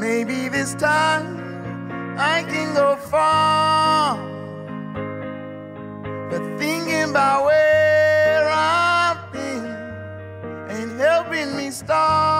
Maybe this time I can go far. But thinking about where I've been ain't helping me start.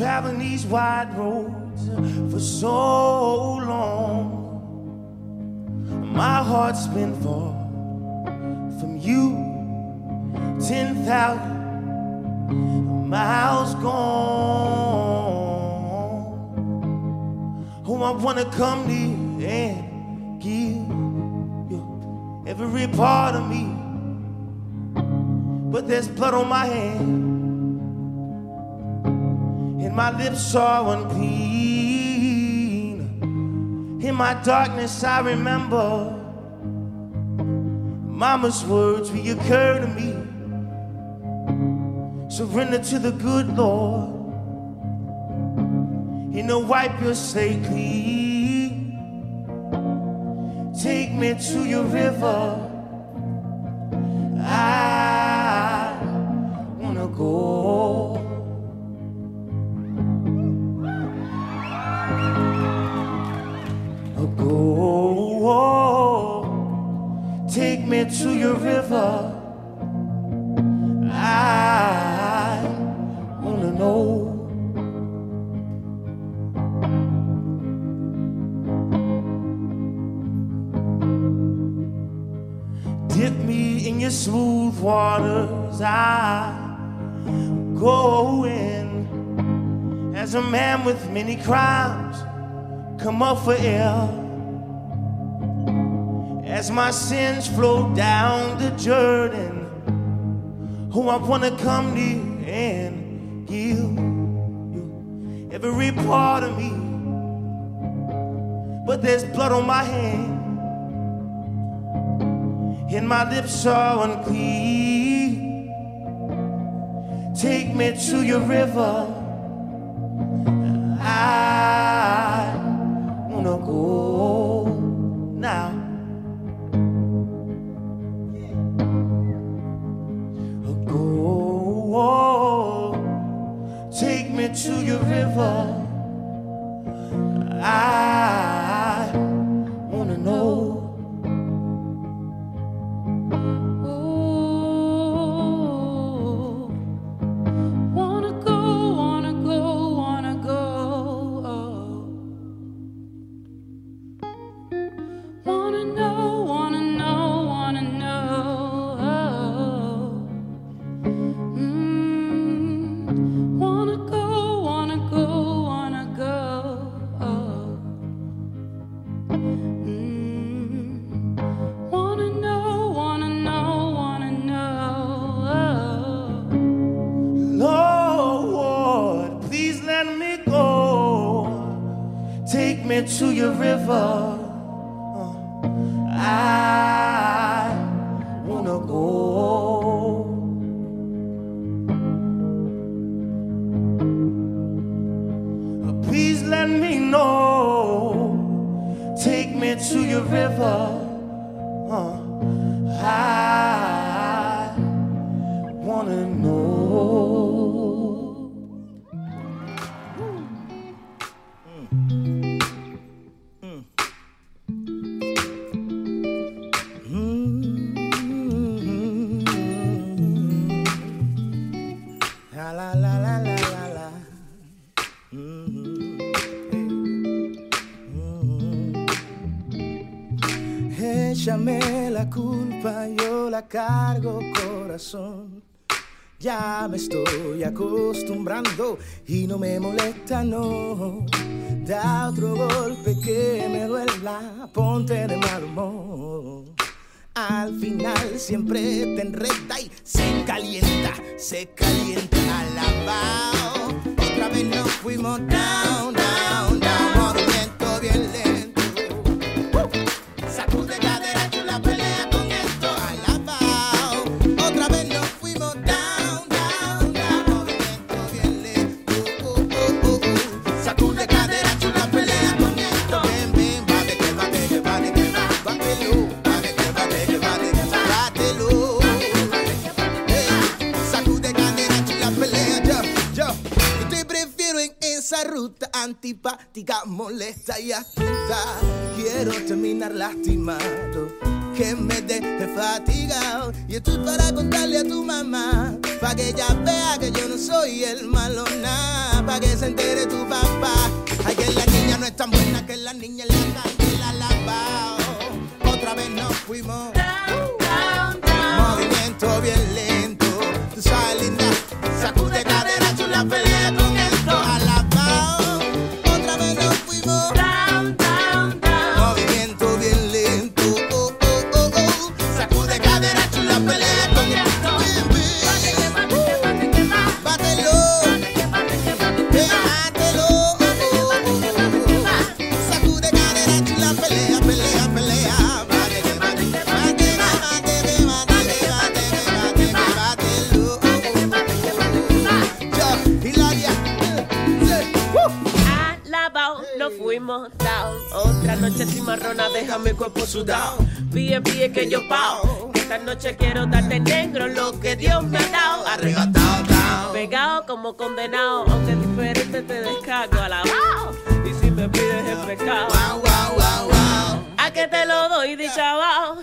Traveling these wide roads lips are unclean. In my darkness, I remember Mama's words reoccur to me. Surrender to the good Lord, and He'll wipe your slate clean. Take me to your river. Your river. I wanna know. Dip me in your smooth waters. I go in as a man with many crimes. Come up for air as my sins flow down the Jordan. Oh, I wanna come near and give you every part of me. But there's blood on my hand and my lips are unclean. Take me to your river. I forever. I Ya me estoy acostumbrando y no me molesta, no. Da otro golpe que me duela, ponte de mal humor. Al final siempre te enreda y se calienta, se calienta alabao. Otra vez nos fuimos down, antipática, molesta y astuta. Quiero terminar lastimado, que me deje fatigado. Y estoy para contarle a tu mamá, pa' que ella vea que yo no soy el malo nada, pa' que se entere tu papá. Ay, que la niña no es tan buena que la niña en la calle la lavao. Otra vez nos fuimos. Movimiento bien lento, tú sabes linda, sacude cadera, chula pelea con esto, noche cimarrona deja mi cuerpo sudado. Pie, pie que yo pao. Esta noche quiero darte negro lo que Dios me ha dado. Arrebatado. Pegado como condenado, aunque diferente te descargo a alabado. Y si me pides el pecado, wow, wow, wow, wow. A que te lo doy, dicha abajo.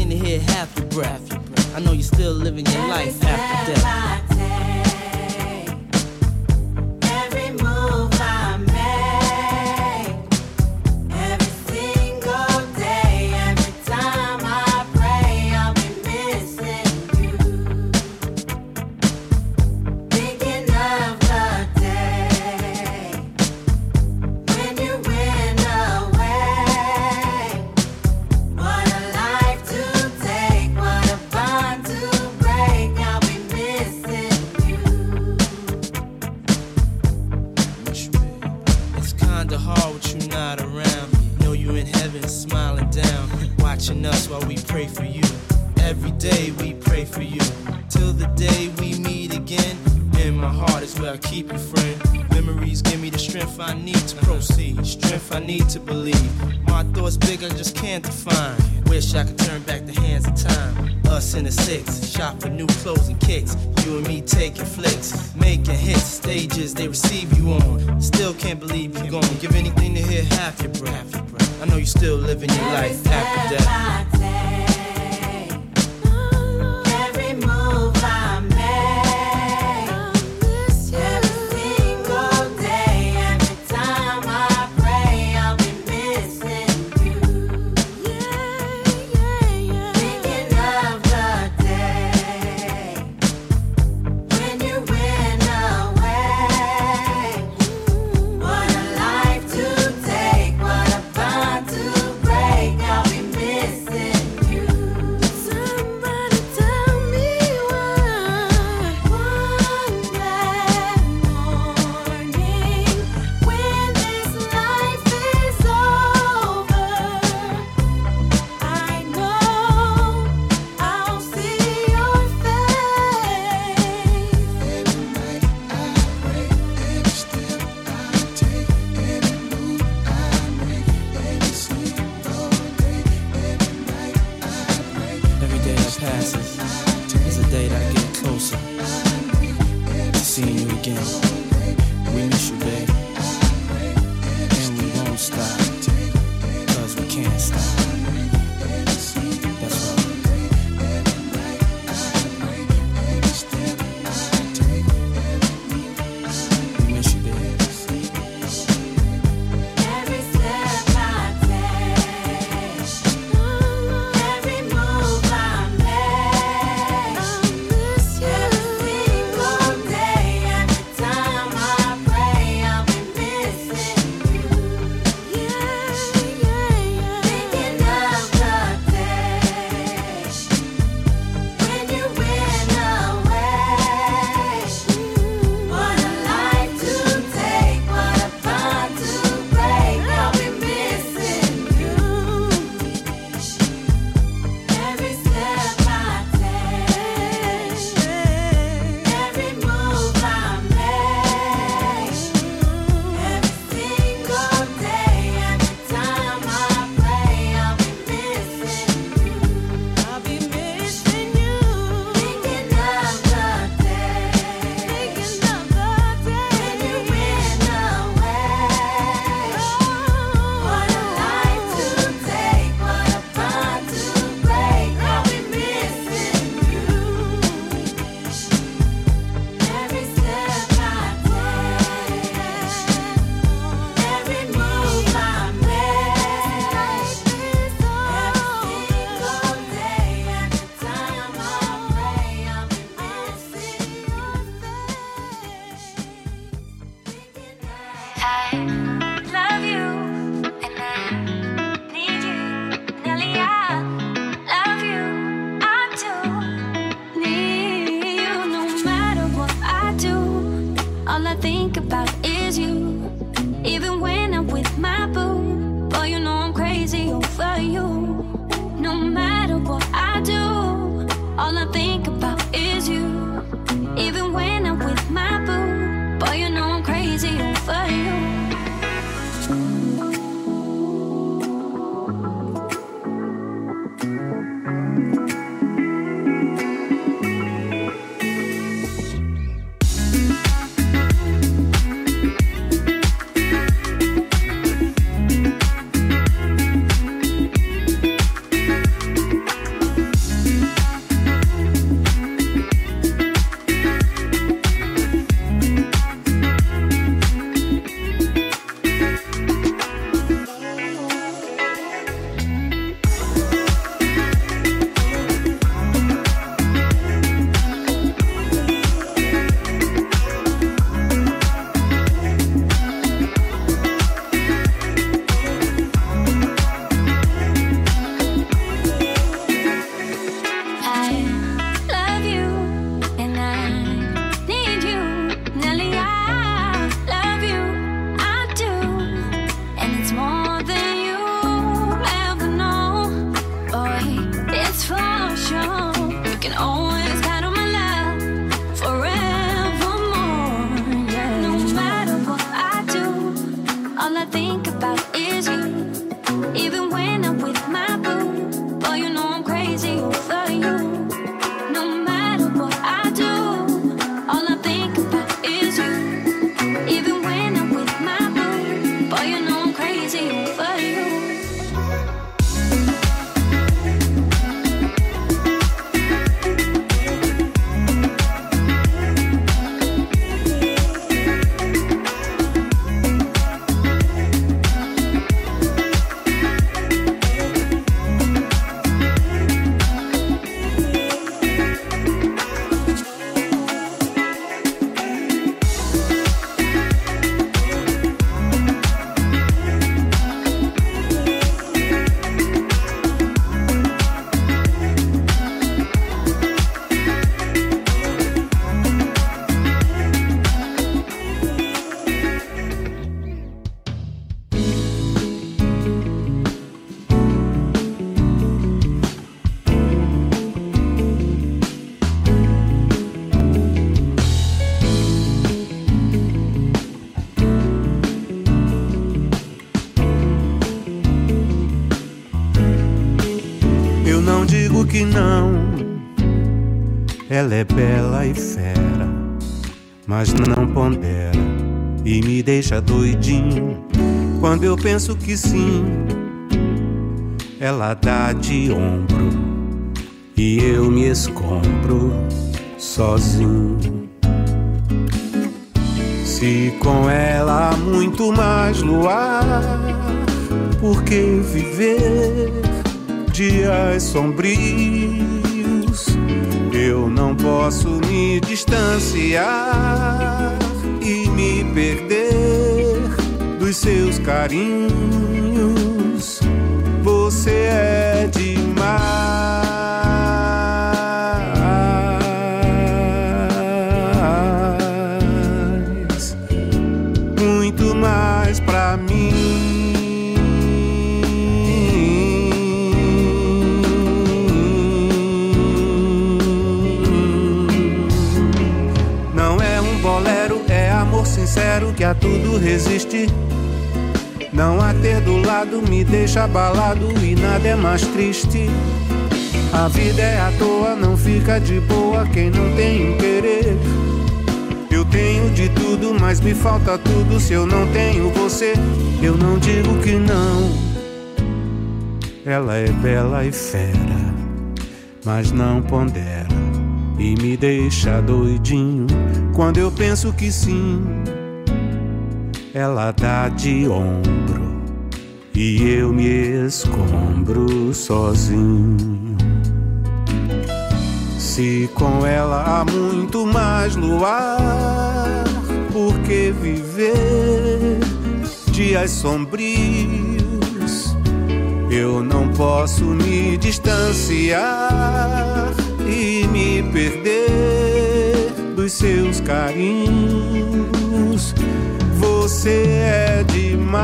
que sim, ela dá de ombro e eu me escombro sozinho. Se com ela há muito mais luar, por que viver dias sombrios? Eu não posso me distanciar seus carinhos. Você é demais muito mais pra mim. Não é um bolero, é amor sincero que a tudo resiste. Não a ter do lado me deixa abalado e nada é mais triste. A vida é à toa, não fica de boa quem não tem um querer. Eu tenho de tudo, mas me falta tudo se eu não tenho você. Eu não digo que não. Ela é bela e fera, mas não pondera e me deixa doidinho quando eu penso que sim. Ela dá de ombro e eu me escombro sozinho. Se com ela há muito mais luar, por que viver dias sombrios? Eu não posso me distanciar e me perder dos seus carinhos. Você é demais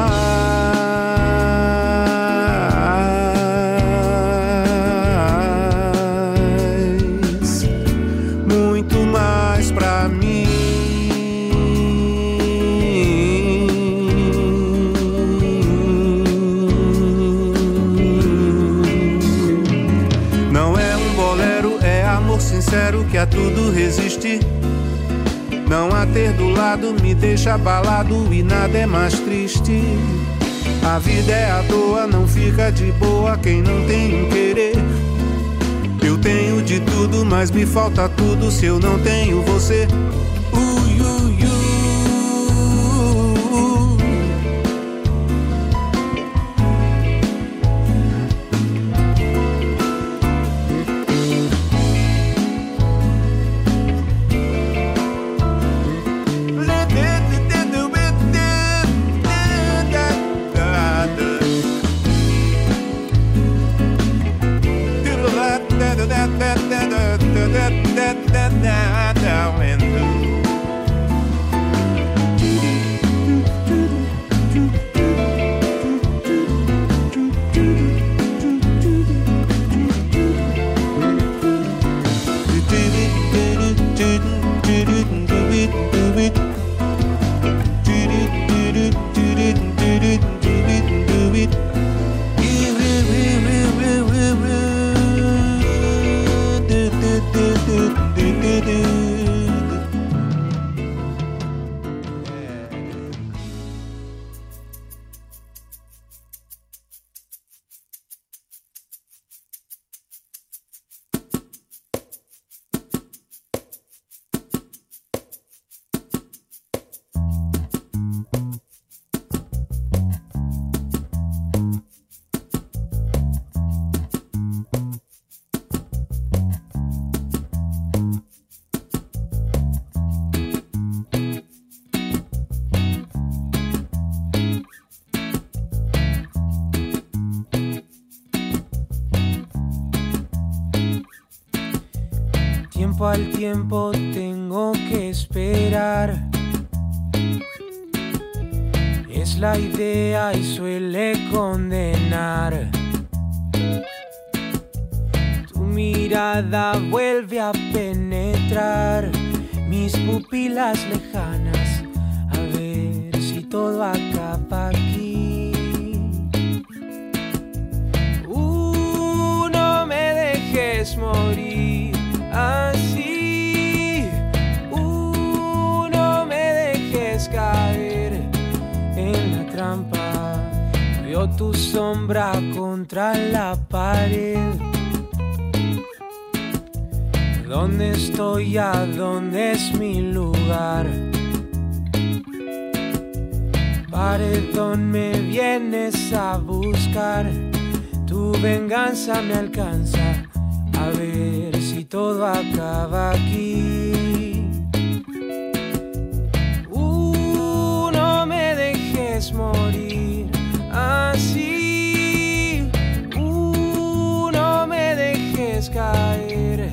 muito mais pra mim. Não é um bolero, é amor sincero que a tudo resiste. Não a ter lado me deixa abalado e nada é mais triste. A vida é à toa, não fica de boa quem não tem um querer. Eu tenho de tudo, mas me falta tudo se eu não tenho você. Al tiempo tengo que esperar. Es la idea y suele condenar. Tu mirada vuelve a penetrar mis pupilas lejanas. A ver si todo acaba aquí. Uh, no me dejes morir así. Tu sombra contra la pared. ¿Dónde estoy? ¿A dónde es mi lugar? Paredón me vienes a buscar. Tu venganza me alcanza. A ver si todo acaba aquí. Uh, no me dejes morir así. Uh, no me dejes caer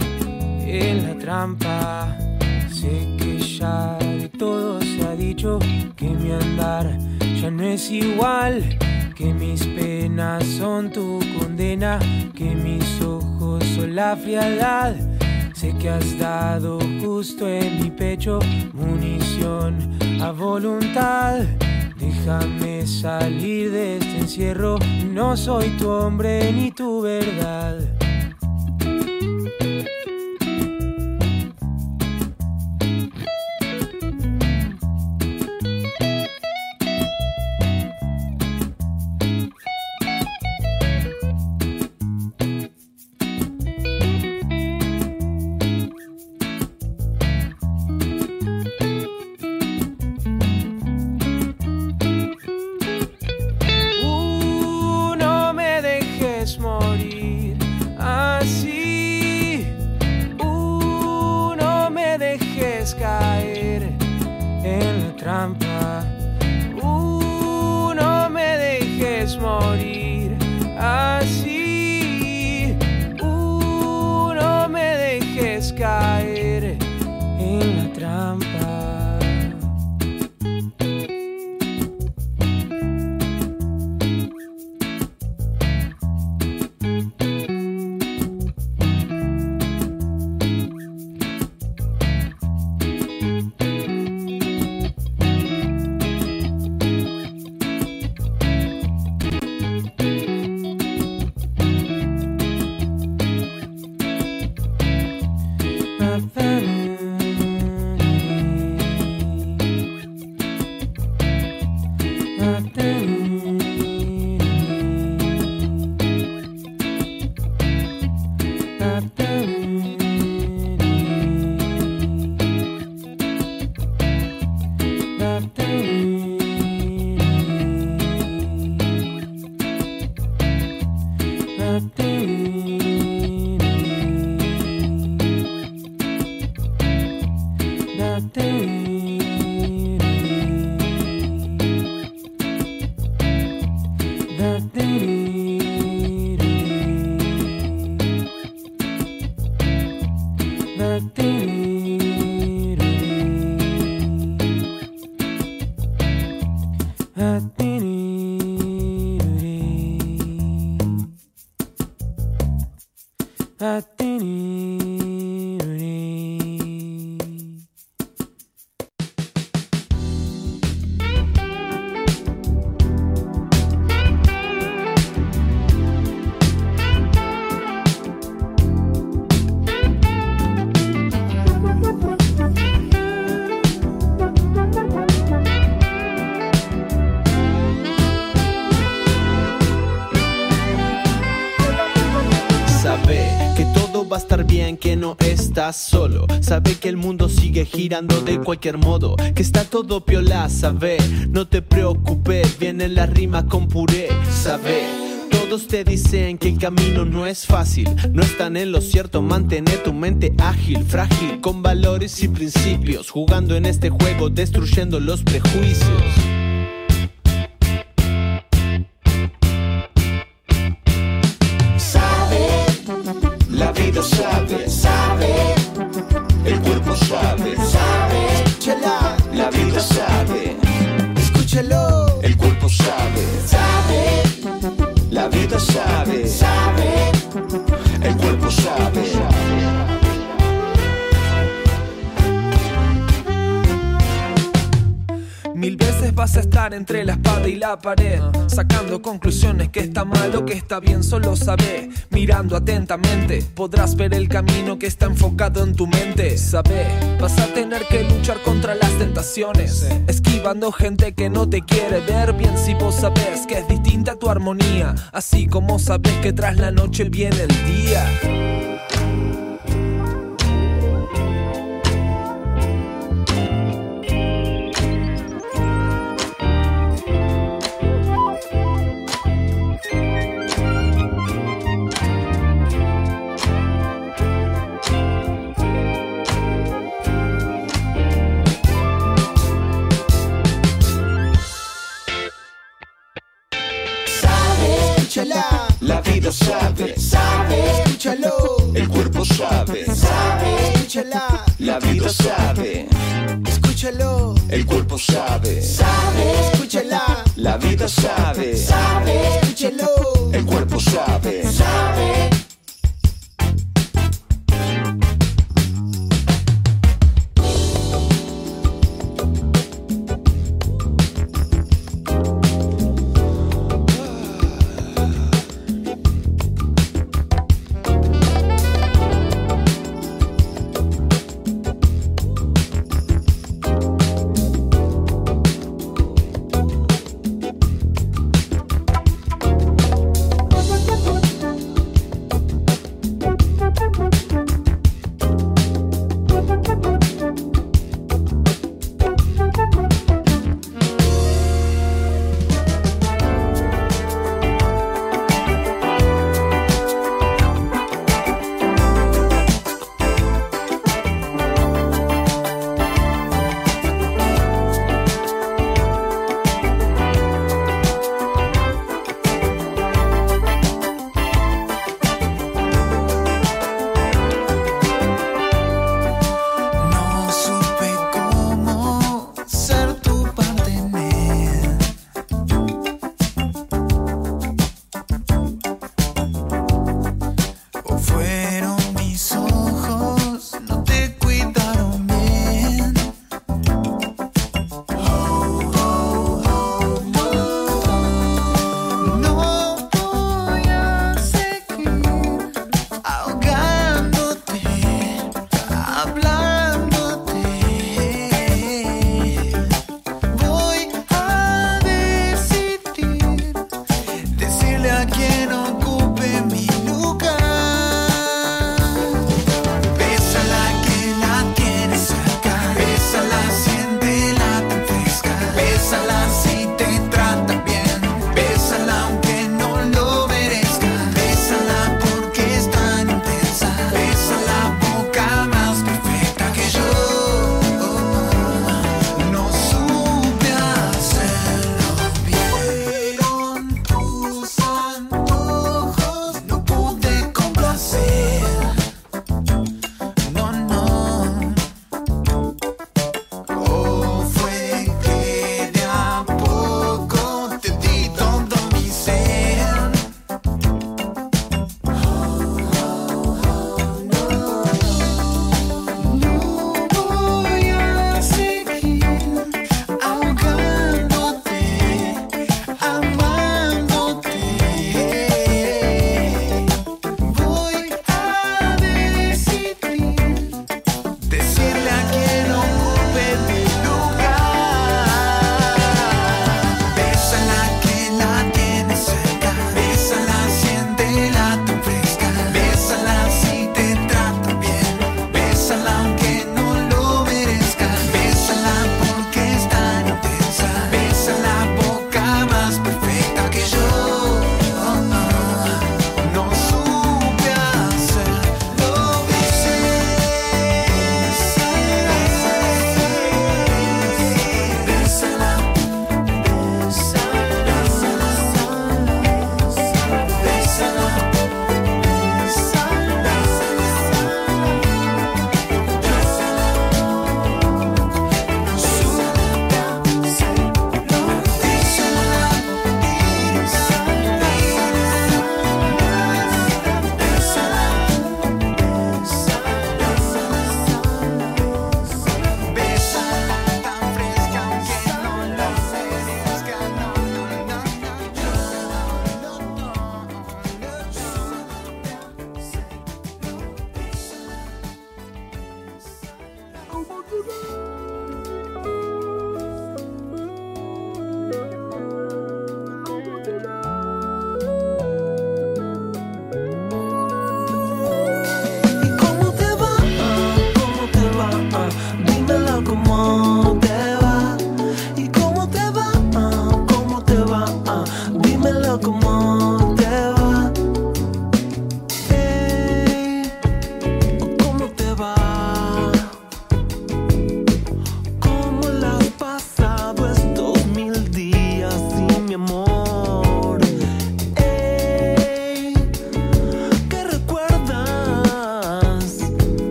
en la trampa. Sé que ya de todo se ha dicho que mi andar ya no es igual. Que mis penas son tu condena, que mis ojos son la frialdad. Sé que has dado justo en mi pecho munición a voluntad. Déjame salir de este encierro, no soy tu hombre ni tu verdad. Solo. Sabe que el mundo sigue girando de cualquier modo, que está todo piola. Sabe, no te preocupes, viene la rima con puré. Sabe. Todos te dicen que el camino no es fácil, no están en lo cierto, mantener tu mente ágil, frágil, con valores y principios, jugando en este juego, destruyendo los prejuicios. Entre la espada y la pared, sacando conclusiones que está mal o que está bien, solo sabe. Mirando atentamente, podrás ver el camino que está enfocado en tu mente. Sabe, vas a tener que luchar contra las tentaciones, esquivando gente que no te quiere ver bien. Si vos sabes que es distinta tu armonía, así como sabes que tras la noche viene el día. Sabe, sabe, escúchalo, el cuerpo sabe, sabe, escúchala, la vida sabe, escúchalo, el cuerpo sabe, sabe, escúchala, la vida sabe, sabe, escúchalo, el cuerpo sabe. sabe.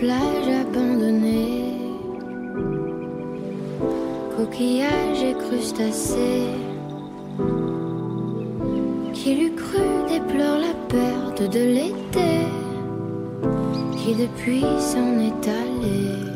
plage abandonnée, coquillages et crustacés. Qui l'eût cru déplore la perte de l'été, qui depuis s'en est allé.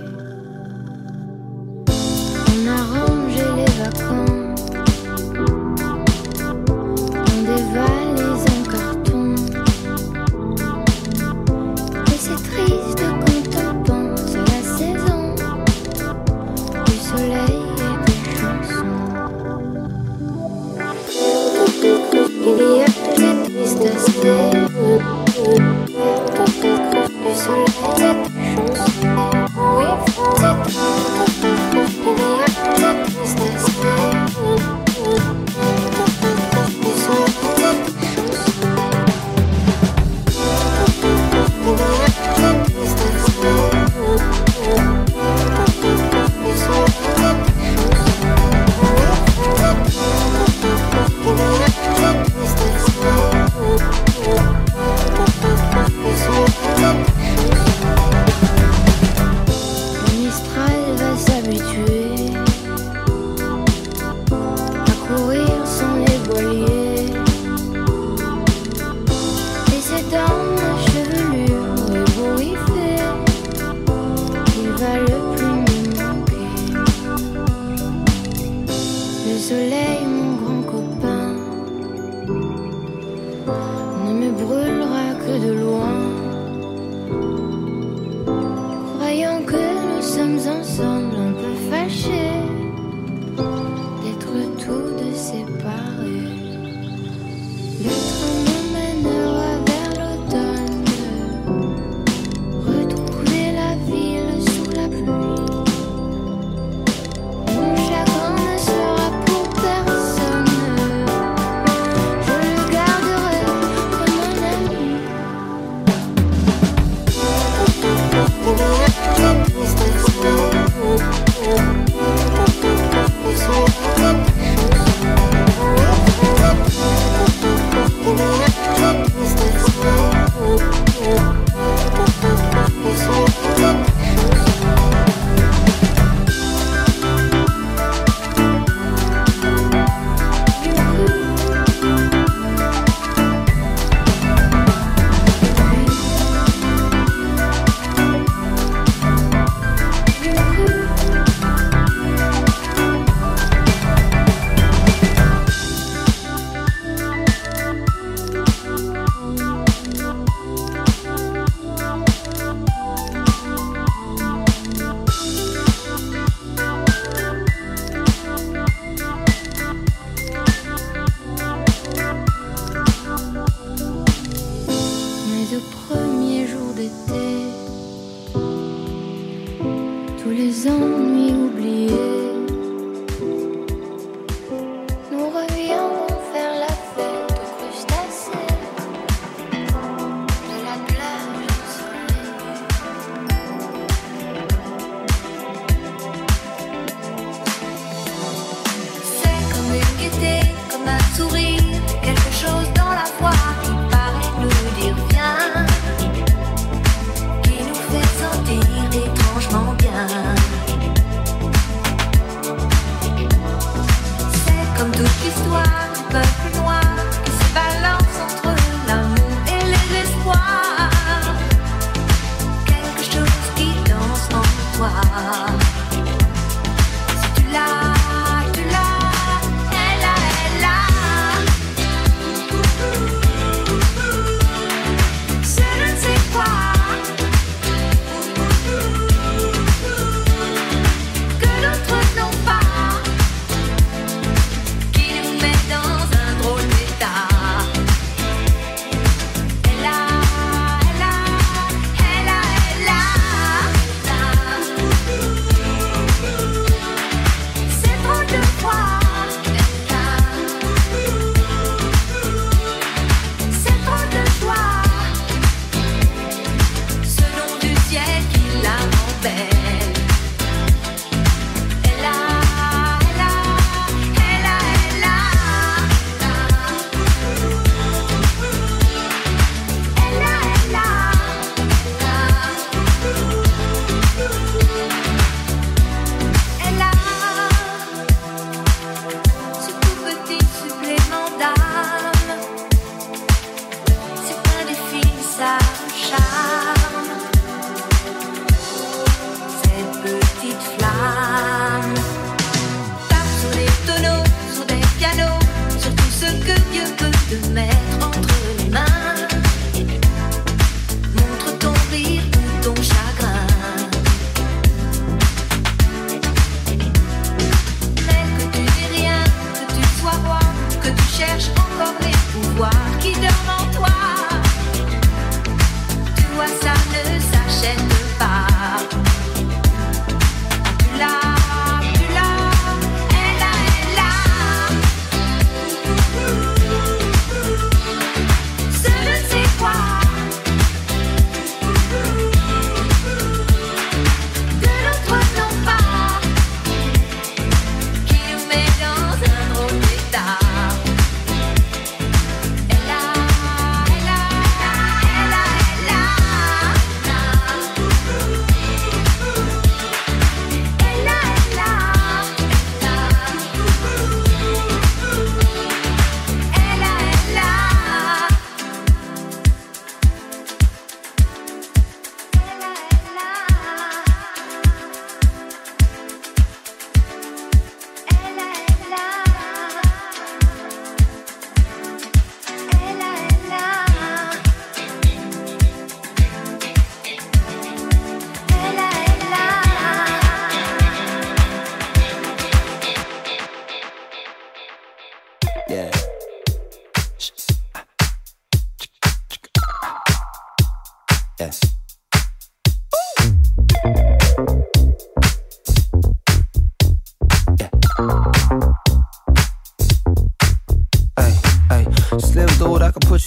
zone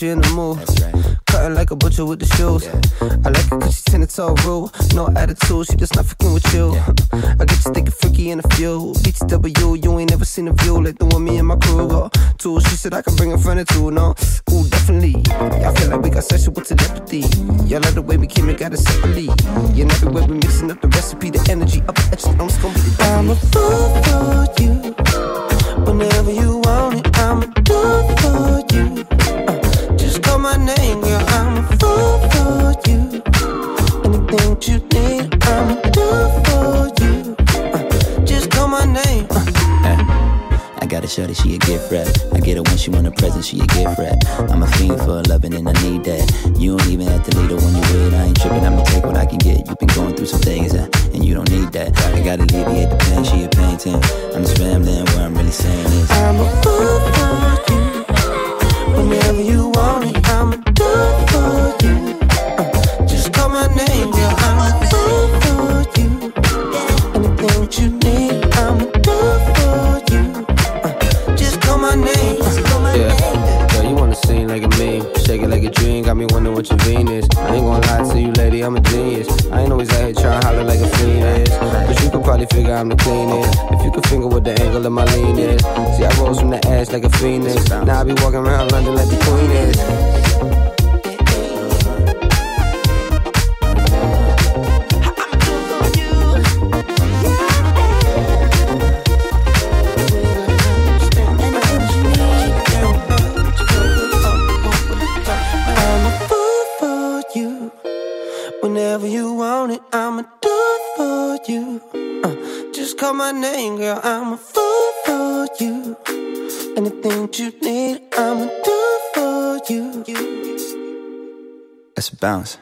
I can put you in the mood. That's right. Cutting like a butcher with the shoes. I like it cause she's ten toe rule. No attitude, she just not fucking with you. I get you thinking freaky in a few. BTW, you ain't never seen a view like the one me and my crew got. Two, she said I can bring a friend or two, no. Ooh, definitely. Yeah, I feel like we got sexual telepathy. Yeah, like the way we came and got it separately. Yeah, and every way we mixing up the recipe, the energy up the extra. I'm just gonna be the I'm a fool for you. Whenever you want it, I'ma for you. My name, girl. I'm a fool for you. Anything you need, I'ma do for you. Uh, just call my name. Uh, I got a shorty, she a gift wrap. I get her when she want a present, she a gift wrap. I'm a fiend for loving and I need that. You don't even have to lead her when you with. I ain't tripping, I'ma take what I can get. You've been going through some things, uh, and you don't need that. I gotta alleviate the pain, she a painting. I'm just rambling, what I'm really saying is I'm a fool for you. Whenever you want it, I'ma I'm the cleanest. If you could finger what the angle of my lean is. See, I rose from the ash like a phoenix. Now I be walking around London like the queen is. Bounce.